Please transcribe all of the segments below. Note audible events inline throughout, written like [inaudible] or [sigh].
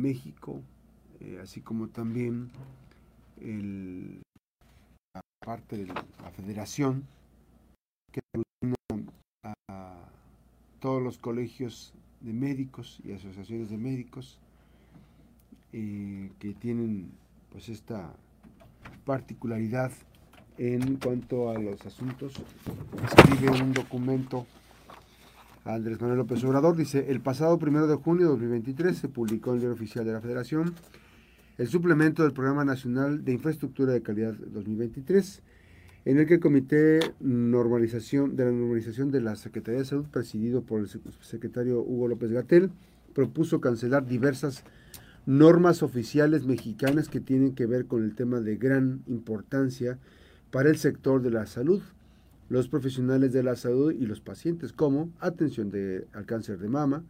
México, eh, así como también la parte de la federación que aglutina a todos los colegios de médicos y asociaciones de médicos eh, que tienen pues esta particularidad en cuanto a los asuntos. Escribe un documento Andrés Manuel López Obrador, dice, el pasado primero de junio de 2023 se publicó en el diario oficial de la Federación el suplemento del Programa Nacional de Infraestructura de Calidad 2023, en el que el Comité normalización, de la Normalización de la Secretaría de Salud, presidido por el secretario Hugo López Gatel, propuso cancelar diversas normas oficiales mexicanas que tienen que ver con el tema de gran importancia para el sector de la salud, los profesionales de la salud y los pacientes, como atención de, al cáncer de mama,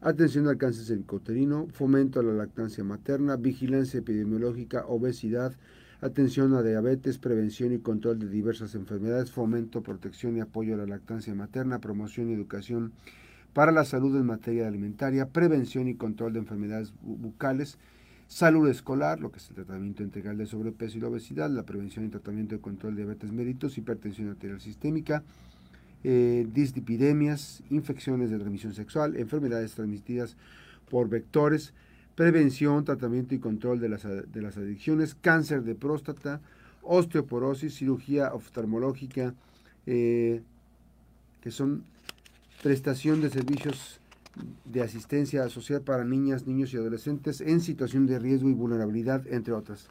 atención al cáncer cervicoterino, fomento a la lactancia materna, vigilancia epidemiológica, obesidad, atención a diabetes, prevención y control de diversas enfermedades, fomento, protección y apoyo a la lactancia materna, promoción y educación para la salud en materia alimentaria, prevención y control de enfermedades bucales, salud escolar, lo que es el tratamiento integral de sobrepeso y la obesidad, la prevención y tratamiento de control de diabetes mellitus, hipertensión arterial sistémica, eh, dislipidemias, infecciones de transmisión sexual, enfermedades transmitidas por vectores, prevención, tratamiento y control de las, de las adicciones, cáncer de próstata, osteoporosis, cirugía oftalmológica, eh, que son prestación de servicios de asistencia social para niñas, niños y adolescentes en situación de riesgo y vulnerabilidad, entre otras.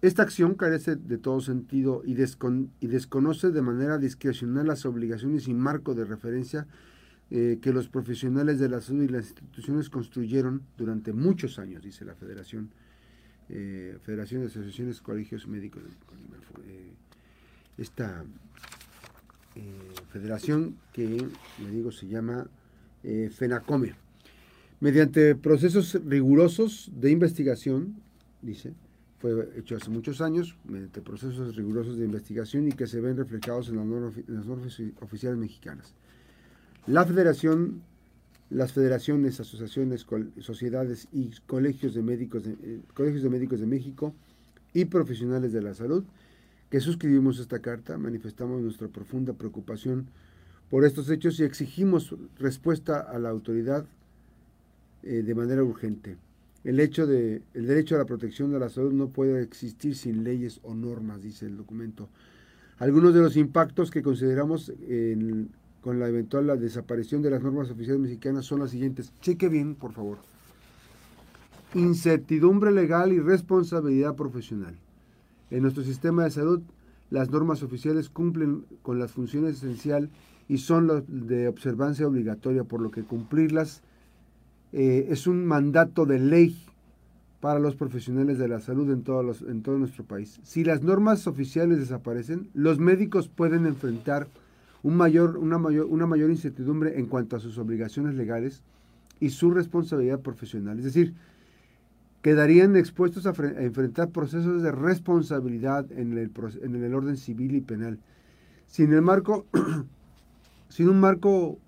Esta acción carece de todo sentido y, desconoce de manera discrecional las obligaciones y marco de referencia eh, que los profesionales de la salud y las instituciones construyeron durante muchos años, dice la Federación, eh, Federación de Asociaciones Colegios Médicos. Eh, esta federación que, le digo, se llama FENACOME. Mediante procesos rigurosos de investigación, dice, fue hecho hace muchos años mediante procesos rigurosos de investigación y que se ven reflejados en las normas, oficiales mexicanas. La federación, las federaciones, asociaciones, sociedades y colegios de, médicos de, eh, colegios de médicos de México y profesionales de la salud que suscribimos esta carta, manifestamos nuestra profunda preocupación por estos hechos y exigimos respuesta a la autoridad eh, de manera urgente. El, hecho de, el derecho a la protección de la salud no puede existir sin leyes o normas, dice el documento. Algunos de los impactos que consideramos con la eventual desaparición de las normas oficiales mexicanas son las siguientes. Cheque bien, por favor. Incertidumbre legal y responsabilidad profesional. En nuestro sistema de salud, las normas oficiales cumplen con las funciones esenciales y son de observancia obligatoria, por lo que cumplirlas eh, es un mandato de ley para los profesionales de la salud en, todos en todo nuestro país. Si las normas oficiales desaparecen, los médicos pueden enfrentar un mayor, una, mayor, una mayor incertidumbre en cuanto a sus obligaciones legales y su responsabilidad profesional. Es decir, quedarían expuestos a, enfrentar procesos de responsabilidad en el, en el orden civil y penal. Sin el marco, [clears throat] sin un marco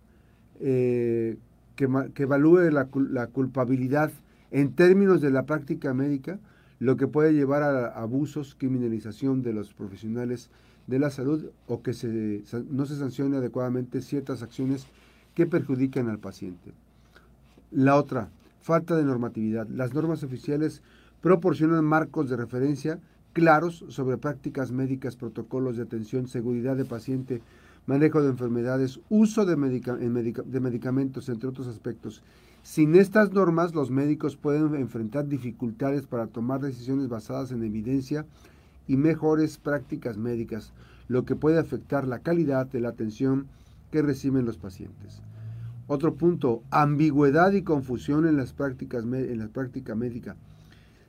eh, que, evalúe la, culpabilidad en términos de la práctica médica, lo que puede llevar a abusos, criminalización de los profesionales de la salud o que se, no se sancione adecuadamente ciertas acciones que perjudican al paciente. La otra, falta de normatividad. Las normas oficiales proporcionan marcos de referencia claros sobre prácticas médicas, protocolos de atención, seguridad de paciente, manejo de enfermedades, uso de, medicamentos, entre otros aspectos. Sin estas normas, los médicos pueden enfrentar dificultades para tomar decisiones basadas en evidencia y mejores prácticas médicas, lo que puede afectar la calidad de la atención que reciben los pacientes. Otro punto, ambigüedad y confusión en las prácticas en la práctica médica.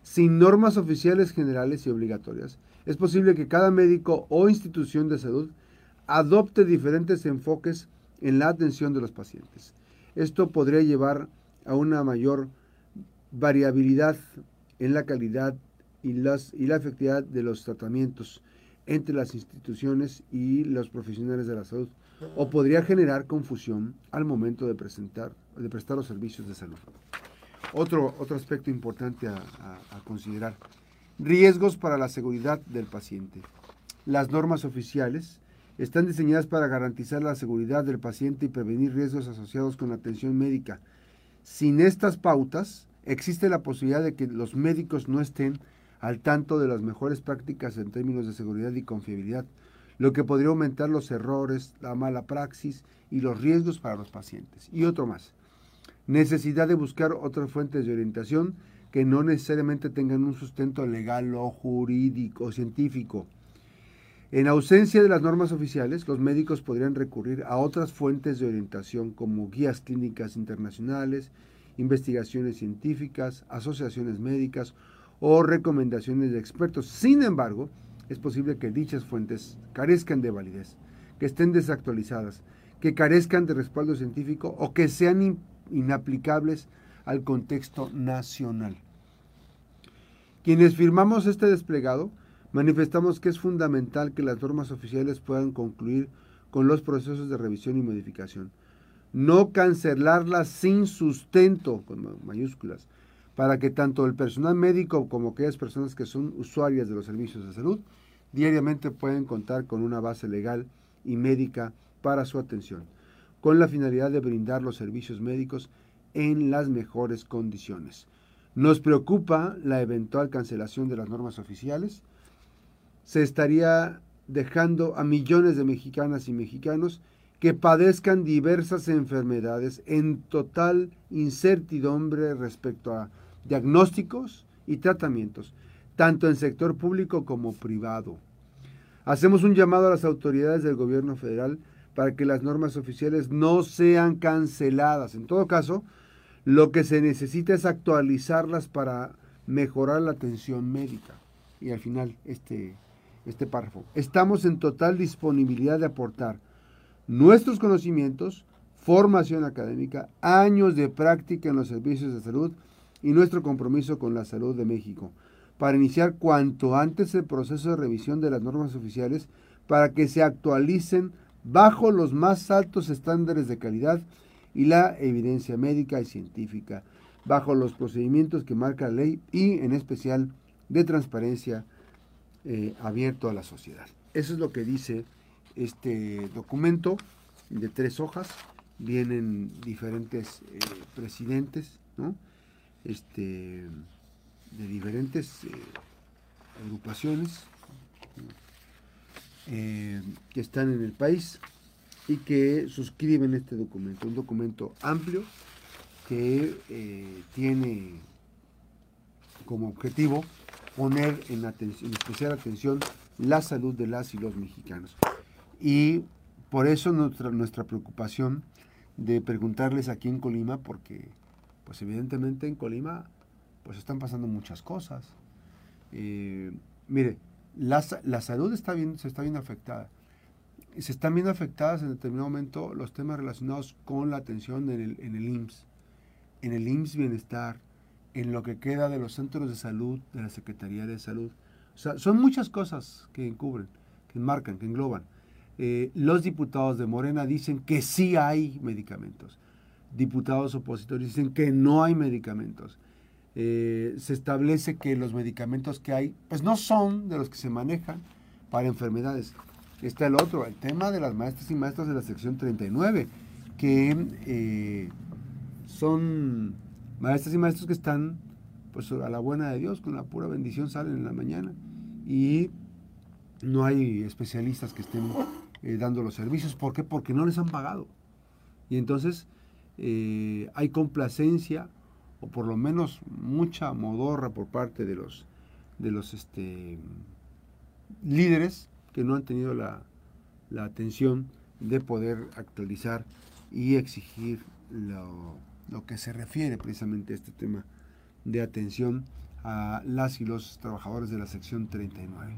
Sin normas oficiales generales y obligatorias, es posible que cada médico o institución de salud adopte diferentes enfoques en la atención de los pacientes. Esto podría llevar a una mayor variabilidad en la calidad y, la efectividad de los tratamientos entre las instituciones y los profesionales de la salud, o podría generar confusión al momento de, presentar, de prestar los servicios de salud. otro, otro aspecto importante a, considerar. Riesgos para la seguridad del paciente. Las normas oficiales están diseñadas para garantizar la seguridad del paciente y prevenir riesgos asociados con la atención médica. Sin estas pautas, existe la posibilidad de que los médicos no estén al tanto de las mejores prácticas en términos de seguridad y confiabilidad, lo que podría aumentar los errores, la mala praxis y los riesgos para los pacientes. Y otro más, necesidad de buscar otras fuentes de orientación que no necesariamente tengan un sustento legal o jurídico o científico. En ausencia de las normas oficiales, los médicos podrían recurrir a otras fuentes de orientación como guías clínicas internacionales, investigaciones científicas, asociaciones médicas o recomendaciones de expertos. Sin embargo, es posible que dichas fuentes carezcan de validez, que estén desactualizadas, que carezcan de respaldo científico o que sean inaplicables al contexto nacional. Quienes firmamos este desplegado, manifestamos que es fundamental que las normas oficiales puedan concluir con los procesos de revisión y modificación. No cancelarlas sin sustento, con mayúsculas, para que tanto el personal médico como aquellas personas que son usuarias de los servicios de salud diariamente puedan contar con una base legal y médica para su atención con la finalidad de brindar los servicios médicos en las mejores condiciones. Nos preocupa la eventual cancelación de las normas oficiales. Se estaría dejando a millones de mexicanas y mexicanos que padezcan diversas enfermedades en total incertidumbre respecto a diagnósticos y tratamientos, tanto en sector público como privado. Hacemos un llamado a las autoridades del gobierno federal para que las normas oficiales no sean canceladas. En todo caso, lo que se necesita es actualizarlas para mejorar la atención médica. Y al final, este, este párrafo. Estamos en total disponibilidad de aportar nuestros conocimientos, formación académica, años de práctica en los servicios de salud y nuestro compromiso con la salud de México para iniciar cuanto antes el proceso de revisión de las normas oficiales para que se actualicen bajo los más altos estándares de calidad y la evidencia médica y científica, bajo los procedimientos que marca la ley y en especial de transparencia eh, abierto a la sociedad. Eso es lo que dice este documento de tres hojas. Vienen diferentes eh, presidentes, Este, de diferentes eh, agrupaciones que están en el país y que suscriben este documento. Un documento amplio que tiene como objetivo poner en, en especial atención la salud de las y los mexicanos. Y por eso nuestra, nuestra preocupación de preguntarles aquí en Colima, porque pues evidentemente en Colima pues están pasando muchas cosas. Eh, mire, la, salud está bien, se está viendo afectada. Se están viendo afectadas en determinado momento los temas relacionados con la atención en el, en el IMSS, en el IMSS Bienestar, en lo que queda de los centros de salud, de la Secretaría de Salud. O sea, son muchas cosas que encubren, que enmarcan, que engloban. Eh, los diputados de Morena dicen que sí hay medicamentos. Diputados opositores dicen que no hay medicamentos. Eh, se establece que los medicamentos que hay, pues no son de los que se manejan para enfermedades. Está el otro, el tema de las maestras y maestros de la sección 39, que eh, son maestras y maestros que están pues a la buena de Dios, con la pura bendición salen en la mañana y no hay especialistas que estén eh, dando los servicios. ¿Por qué? Porque no les han pagado. Y entonces hay complacencia o por lo menos mucha modorra por parte de los, de los este, líderes que no han tenido la, atención de poder actualizar y exigir lo, lo, que se refiere precisamente a este tema de atención a las y los trabajadores de la sección 39.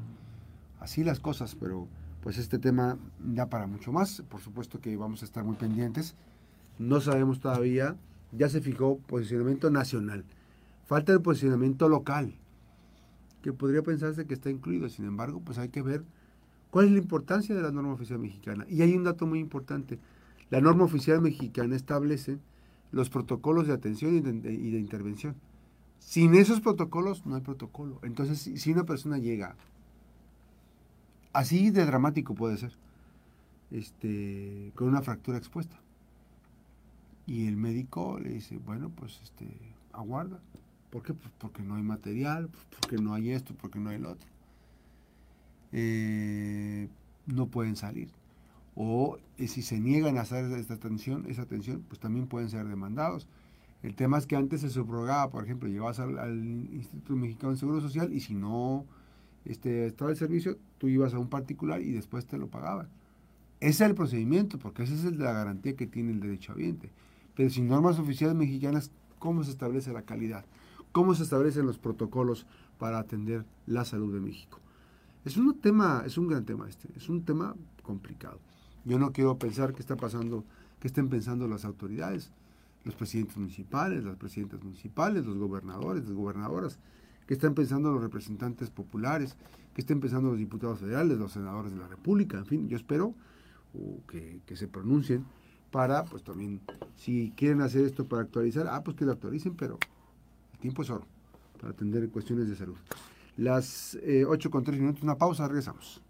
Así las cosas, pero pues este tema da para mucho más. Por supuesto que vamos a estar muy pendientes. No sabemos todavía ya se fijó posicionamiento nacional. Falta el posicionamiento local, que podría pensarse que está incluido. Sin embargo, pues hay que ver cuál es la importancia de la norma oficial mexicana. Y hay un dato muy importante. La norma oficial mexicana establece los protocolos de atención y de, intervención. Sin esos protocolos no hay protocolo. Entonces, si una persona llega, así de dramático puede ser, este, con una fractura expuesta, y el médico le dice, bueno, pues este, aguarda. ¿Por qué? Pues porque no hay material, porque no hay esto, porque no hay lo otro. Eh, no pueden salir. O eh, si se niegan a hacer esta atención, esa atención, pues también pueden ser demandados. El tema es que antes se subrogaba, por ejemplo, llevabas al, Instituto Mexicano de Seguro Social y si no este, estaba el servicio, tú ibas a un particular y después te lo pagaban. Ese es el procedimiento, porque esa es la garantía que tiene el derecho derechohabiente. Pero sin normas oficiales mexicanas, ¿cómo se establece la calidad? ¿Cómo se establecen los protocolos para atender la salud de México? Es un tema, es un gran tema este, es un tema complicado. Yo no quiero pensar qué está pasando, qué estén pensando las autoridades, los presidentes municipales, las presidentas municipales, los gobernadores, las gobernadoras, qué están pensando los representantes populares, qué estén pensando los diputados federales, los senadores de la República, en fin, yo espero que, que se pronuncien para, pues también, si quieren hacer esto para actualizar, ah, pues que lo actualicen, pero el tiempo es oro para atender cuestiones de salud. Las 8 eh, con 3 minutos, una pausa, regresamos.